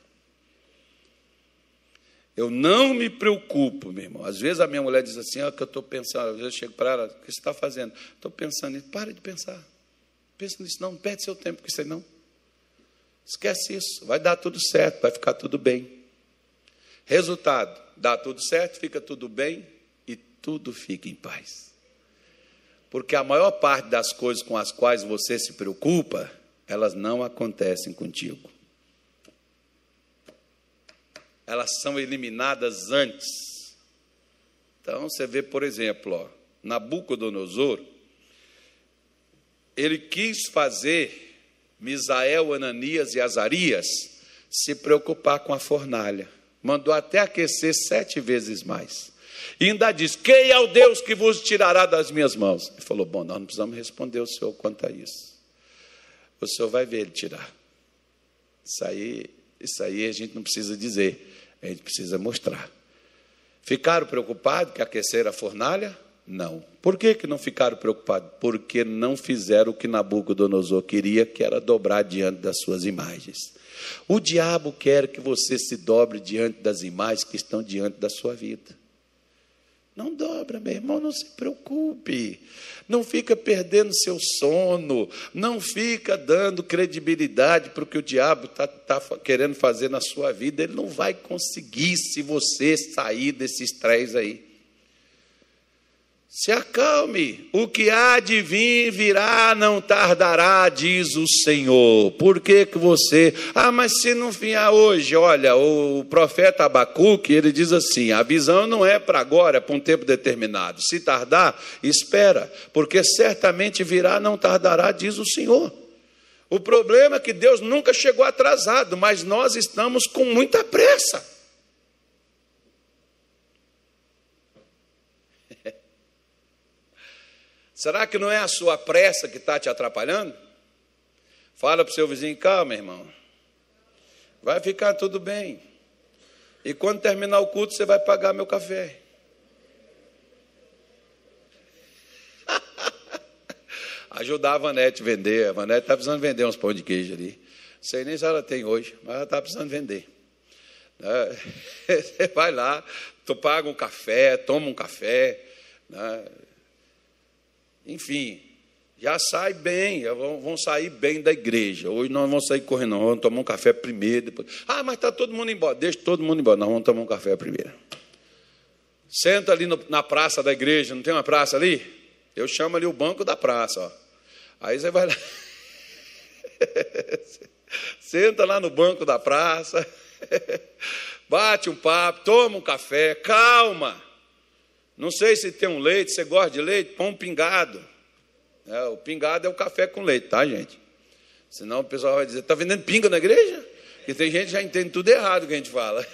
Eu não me preocupo, meu irmão. Às vezes a minha mulher diz assim, ó, que eu estou pensando, às vezes eu chego para ela, o que você está fazendo? Estou pensando nisso. Para de pensar. Pensa nisso, não, não perde seu tempo com isso aí, não. Esquece isso, vai dar tudo certo, vai ficar tudo bem. Resultado, dá tudo certo, fica tudo bem e tudo fica em paz. Porque a maior parte das coisas com as quais você se preocupa, elas não acontecem contigo elas são eliminadas antes. Então você vê, por exemplo, ó, Nabucodonosor, ele quis fazer Misael, Ananias e Azarias se preocupar com a fornalha. Mandou até aquecer sete vezes mais. E ainda diz: Quem é o Deus que vos tirará das minhas mãos? Ele falou: Bom, nós não precisamos responder o senhor quanto a isso. O senhor vai ver ele tirar. Isso aí, isso aí a gente não precisa dizer. A gente precisa mostrar. Ficaram preocupados que aqueceram a fornalha? Não. Por que, que não ficaram preocupados? Porque não fizeram o que Nabucodonosor queria, que era dobrar diante das suas imagens. O diabo quer que você se dobre diante das imagens que estão diante da sua vida. Não dobra, meu irmão, não se preocupe. Não fica perdendo seu sono. Não fica dando credibilidade para o que o diabo está tá querendo fazer na sua vida. Ele não vai conseguir se você sair desse estresse aí. Se acalme, o que há de vir virá, não tardará, diz o Senhor. Por que, que você. Ah, mas se não vier hoje, olha, o profeta Abacuque, ele diz assim: a visão não é para agora, é para um tempo determinado. Se tardar, espera, porque certamente virá, não tardará, diz o Senhor. O problema é que Deus nunca chegou atrasado, mas nós estamos com muita pressa. Será que não é a sua pressa que está te atrapalhando? Fala para o seu vizinho, calma, irmão. Vai ficar tudo bem. E quando terminar o culto, você vai pagar meu café. <laughs> Ajudar a Vanete a vender. A Vanete está precisando vender uns pão de queijo ali. Não sei nem se ela tem hoje, mas ela está precisando vender. Né? <laughs> Você vai lá, tu paga um café, toma um café. Enfim, já sai bem, vão sair bem da igreja. Hoje nós vamos sair correndo, vamos tomar um café primeiro. Depois. Ah, mas está todo mundo embora. Deixa todo mundo embora. Nós vamos tomar um café primeiro. Senta ali no, na praça da igreja, não tem uma praça ali? Eu chamo ali o banco da praça. Ó. Aí você vai lá. <laughs> Senta lá no banco da praça. <laughs> Bate um papo, toma um café, calma. Não sei se tem um leite, você gosta de leite? Um pingado. É, o pingado é o café com leite, tá, gente? Senão o pessoal vai dizer: está vendendo pinga na igreja? Porque tem gente que já entende tudo errado que a gente fala.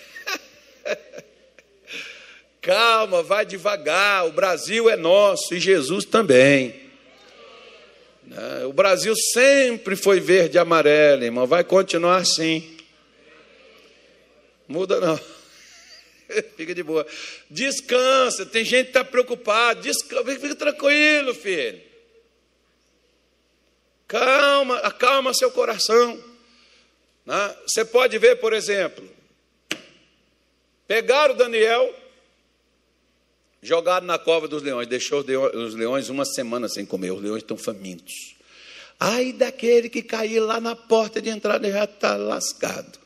<laughs> Calma, vai devagar. O Brasil é nosso e Jesus também. Né? O Brasil sempre foi verde e amarelo, irmão. Vai continuar assim. Muda não. <laughs> Fica de boa. Descansa. Tem gente que está preocupada. Descansa. Fica tranquilo, filho. Calma, acalma seu coração. Né? Você pode ver, por exemplo, pegaram Daniel, jogaram na cova dos leões, deixou os leões uma semana sem comer, os leões estão famintos. Ai daquele que cair lá na porta de entrada já está lascado.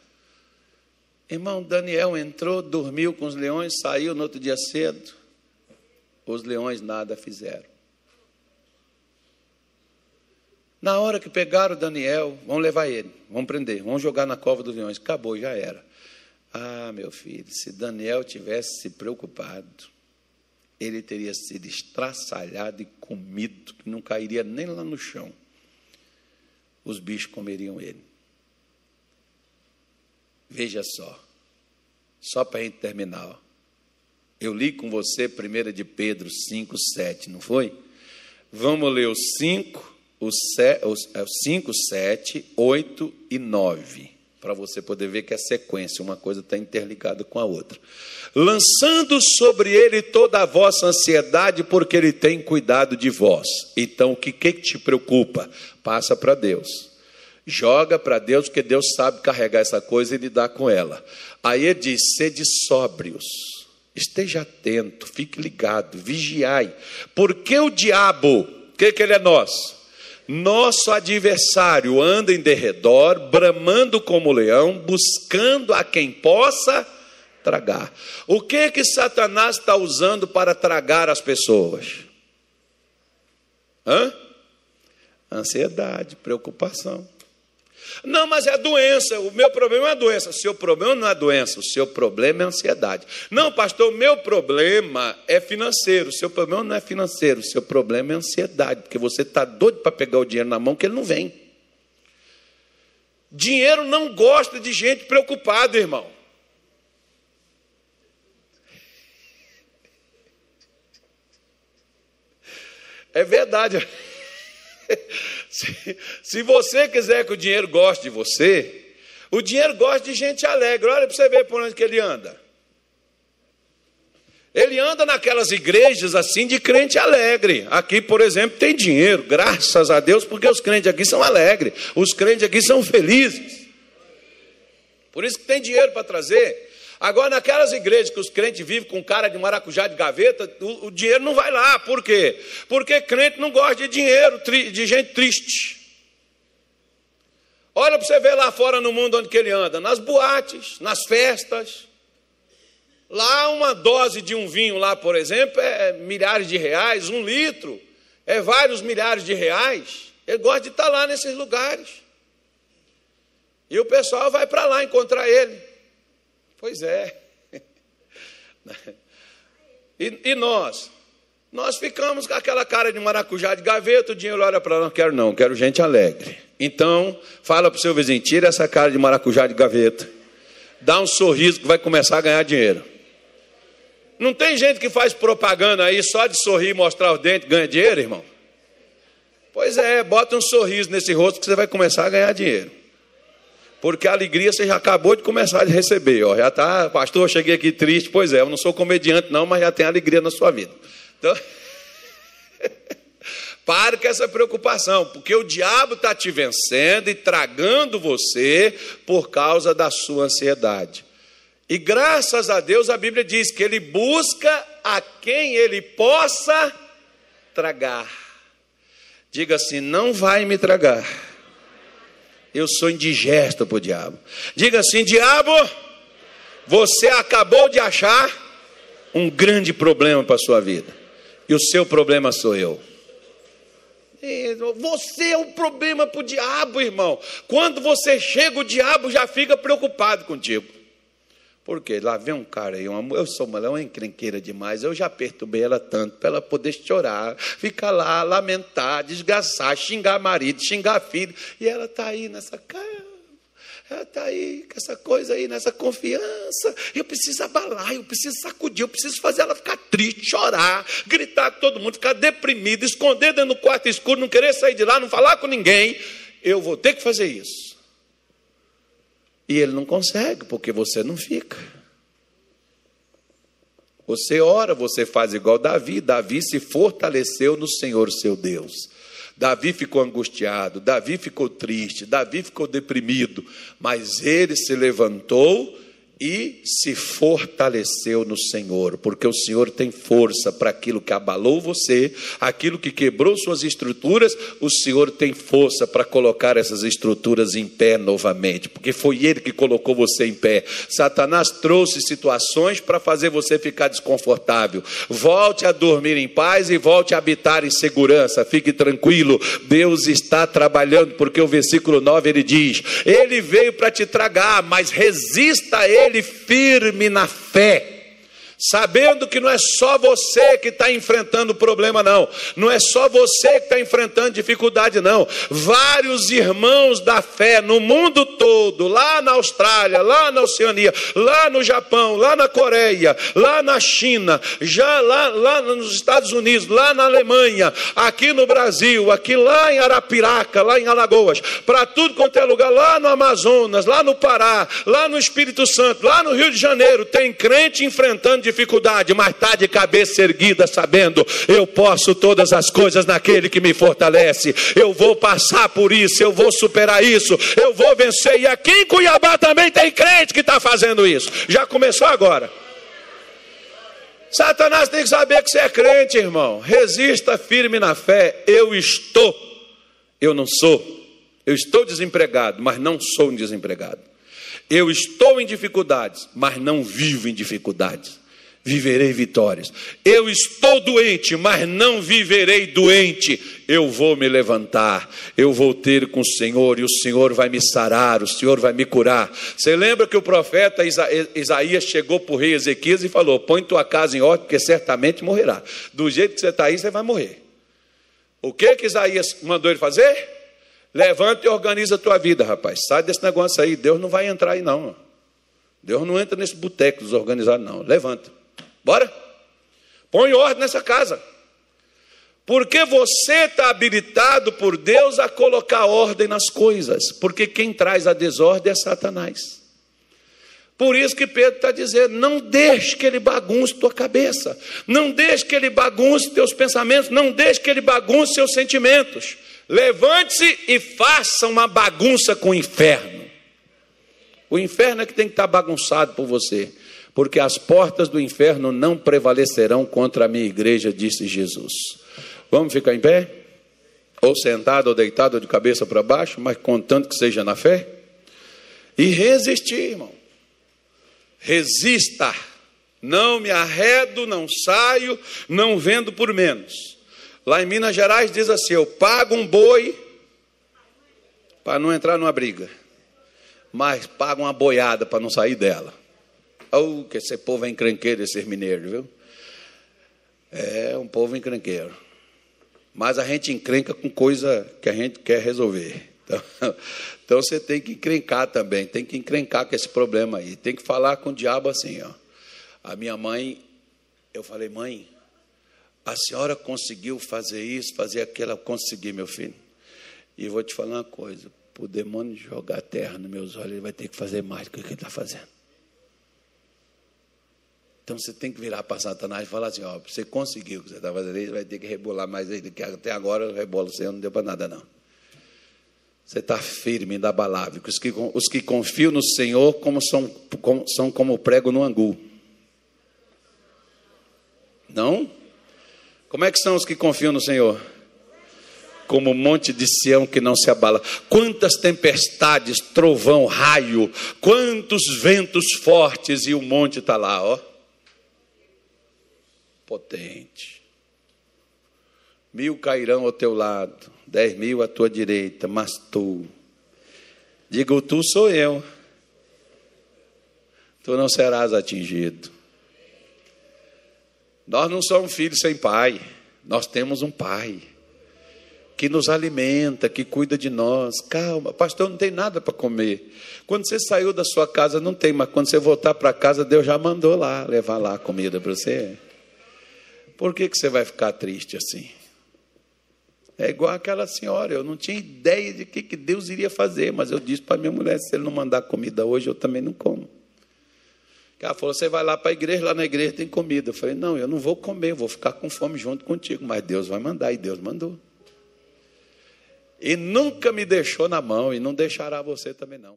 Irmão, Daniel entrou, dormiu com os leões, saiu no outro dia cedo. Os leões nada fizeram. Na hora que pegaram Daniel, vão levar ele, vão prender, vão jogar na cova dos leões. Acabou, já era. Ah, meu filho, se Daniel tivesse se preocupado, ele teria sido estraçalhado e comido, que não cairia nem lá no chão. Os bichos comeriam ele. Veja só, só para a gente terminar. Ó. Eu li com você 1 de Pedro 5, 7, não foi? Vamos ler os 5 os 5, 7, 8 e 9, para você poder ver que é sequência, uma coisa está interligada com a outra. Lançando sobre ele toda a vossa ansiedade, porque ele tem cuidado de vós. Então, o que, que te preocupa? Passa para Deus. Joga para Deus, porque Deus sabe carregar essa coisa e lidar com ela. Aí ele diz: sede sóbrios, esteja atento, fique ligado, vigiai, porque o diabo, o que, que ele é nosso? Nosso adversário anda em derredor, bramando como leão, buscando a quem possa tragar. O que que Satanás está usando para tragar as pessoas? Hã? Ansiedade, preocupação. Não, mas é doença. O meu problema é a doença. Seu problema não é doença, o seu problema é ansiedade. Não, pastor, o meu problema é financeiro. O seu problema não é financeiro, o seu problema é ansiedade, porque você está doido para pegar o dinheiro na mão que ele não vem. Dinheiro não gosta de gente preocupada, irmão. É verdade. <laughs> se, se você quiser que o dinheiro goste de você, o dinheiro gosta de gente alegre. Olha para você ver por onde que ele anda. Ele anda naquelas igrejas assim de crente alegre. Aqui, por exemplo, tem dinheiro, graças a Deus, porque os crentes aqui são alegres. Os crentes aqui são felizes. Por isso que tem dinheiro para trazer. Agora, naquelas igrejas que os crentes vivem com cara de maracujá de gaveta, o, o dinheiro não vai lá. Por quê? Porque crente não gosta de dinheiro, de gente triste. Olha para você ver lá fora no mundo onde que ele anda, nas boates, nas festas. Lá uma dose de um vinho lá, por exemplo, é milhares de reais, um litro, é vários milhares de reais. Ele gosta de estar lá nesses lugares. E o pessoal vai para lá encontrar ele. Pois é. <laughs> E, e, nós? Nós ficamos com aquela cara de maracujá de gaveta, o dinheiro olha para nós, não quero não, quero gente alegre. Então, fala para o seu vizinho, tira essa cara de maracujá de gaveta, dá um sorriso que vai começar a ganhar dinheiro. Não tem gente que faz propaganda aí só de sorrir e mostrar os dentes ganha dinheiro, irmão? Pois é, bota um sorriso nesse rosto que você vai começar a ganhar dinheiro. Porque a alegria você já acabou de começar a receber. Ó. Já tá, pastor, eu cheguei aqui triste. Pois é, eu não sou comediante, não, mas já tem alegria na sua vida. Então, <laughs> pare com essa preocupação, porque o diabo está te vencendo e tragando você por causa da sua ansiedade. E graças a Deus a Bíblia diz que ele busca a quem ele possa tragar. Diga assim: não vai me tragar. Eu sou indigesto para o diabo. Diga assim: diabo, você acabou de achar um grande problema para a sua vida. E o seu problema sou eu. Você é um problema para o diabo, irmão. Quando você chega, o diabo já fica preocupado contigo. Porque lá vem um cara aí, uma, eu sou uma, uma encrenqueira demais, eu já perturbei ela tanto para ela poder chorar, ficar lá, lamentar, desgastar, xingar marido, xingar filho, e ela está aí nessa cara, ela está aí com essa coisa aí, nessa confiança. Eu preciso abalar, eu preciso sacudir, eu preciso fazer ela ficar triste, chorar, gritar com todo mundo, ficar deprimida, esconder dentro do quarto escuro, não querer sair de lá, não falar com ninguém. Eu vou ter que fazer isso. E ele não consegue, porque você não fica. Você ora, você faz igual Davi. Davi se fortaleceu no Senhor seu Deus. Davi ficou angustiado, Davi ficou triste, Davi ficou deprimido, mas ele se levantou e se fortaleceu no Senhor, porque o Senhor tem força para aquilo que abalou você, aquilo que quebrou suas estruturas, o Senhor tem força para colocar essas estruturas em pé novamente, porque foi Ele que colocou você em pé. Satanás trouxe situações para fazer você ficar desconfortável. Volte a dormir em paz e volte a habitar em segurança. Fique tranquilo, Deus está trabalhando, porque o versículo 9 ele diz: Ele veio para te tragar, mas resista a Ele ele firme na fé sabendo que não é só você que está enfrentando problema, não, não é só você que está enfrentando dificuldade, não. Vários irmãos da fé no mundo todo, lá na Austrália, lá na Oceania, lá no Japão, lá na Coreia, lá na China, já lá, lá nos Estados Unidos, lá na Alemanha, aqui no Brasil, aqui lá em Arapiraca, lá em Alagoas, para tudo quanto é lugar, lá no Amazonas, lá no Pará, lá no Espírito Santo, lá no Rio de Janeiro, tem crente enfrentando dificuldade, mas está de cabeça erguida, sabendo, eu posso todas as coisas naquele que me fortalece, eu vou passar por isso, eu vou superar isso, eu vou vencer. E aqui em Cuiabá também tem crente que está fazendo isso, já começou agora. Satanás tem que saber que você é crente, irmão. Resista firme na fé. Eu estou, eu não sou. Eu estou desempregado, mas não sou um desempregado. Eu estou em dificuldades, mas não vivo em dificuldades viverei vitórias. Eu estou doente, mas não viverei doente. Eu vou me levantar, eu vou ter com o Senhor, e o Senhor vai me sarar, o Senhor vai me curar. Você lembra que o profeta Isaías chegou para o rei Ezequias e falou: Põe tua casa em ordem, porque certamente morrerá. Do jeito que você está aí, você vai morrer. O que que Isaías mandou ele fazer? Levanta e organiza a tua vida, rapaz. Sai desse negócio aí. Deus não vai entrar aí, não. Deus não entra nesse boteco desorganizado, não. Levanta. Bora? Põe ordem nessa casa. Porque você está habilitado por Deus a colocar ordem nas coisas. Porque quem traz a desordem é Satanás. Por isso que Pedro está dizendo: não deixe que ele bagunce tua cabeça, não deixe que ele bagunce teus pensamentos, não deixe que ele bagunce seus sentimentos. Levante-se e faça uma bagunça com o inferno. O inferno é que tem que estar bagunçado por você porque as portas do inferno não prevalecerão contra a minha igreja, disse Jesus. Vamos ficar em pé? Ou sentado ou deitado de cabeça para baixo, mas contanto que seja na fé? E resistir, irmão. Resista. Não me arredo, não saio, não vendo por menos. Lá em Minas Gerais diz assim: eu pago um boi para não entrar numa briga, mas pago uma boiada para não sair dela. Oh, que esse povo é encrenqueiro, esses mineiros, viu? É um povo encrenqueiro. Mas a gente encrenca com coisa que a gente quer resolver. Então, <laughs> então você tem que encrencar também, tem que encrencar com esse problema aí. Tem que falar com o diabo assim, ó. A minha mãe, eu falei, mãe, a senhora conseguiu fazer isso, fazer aquilo, eu consegui, meu filho. E vou te falar uma coisa, para o demônio jogar terra nos meus olhos, ele vai ter que fazer mais do que ele está fazendo. Então você tem que virar para Satanás e falar assim: ó, você conseguiu o que você está fazendo, ele vai ter que rebolar mais ele, que até agora o rebolo não deu para nada, não. Você está firme, inabalável. Os que, os que confiam no Senhor como são, como, são como prego no angu. Não? Como é que são os que confiam no Senhor? Como o monte de Sião que não se abala. Quantas tempestades, trovão, raio, quantos ventos fortes e o monte está lá, ó. Potente. Mil cairão ao teu lado, dez mil à tua direita, mas tu, digo tu sou eu, tu não serás atingido. Nós não somos filhos sem pai, nós temos um pai que nos alimenta, que cuida de nós. Calma, pastor, não tem nada para comer. Quando você saiu da sua casa, não tem, mas quando você voltar para casa, Deus já mandou lá, levar lá a comida para você. Por que, que você vai ficar triste assim? É igual aquela senhora, eu não tinha ideia de que, que Deus iria fazer, mas eu disse para minha mulher: se ele não mandar comida hoje, eu também não como. Ela falou: Você vai lá para a igreja, lá na igreja tem comida. Eu falei: Não, eu não vou comer, eu vou ficar com fome junto contigo, mas Deus vai mandar, e Deus mandou. E nunca me deixou na mão, e não deixará você também não.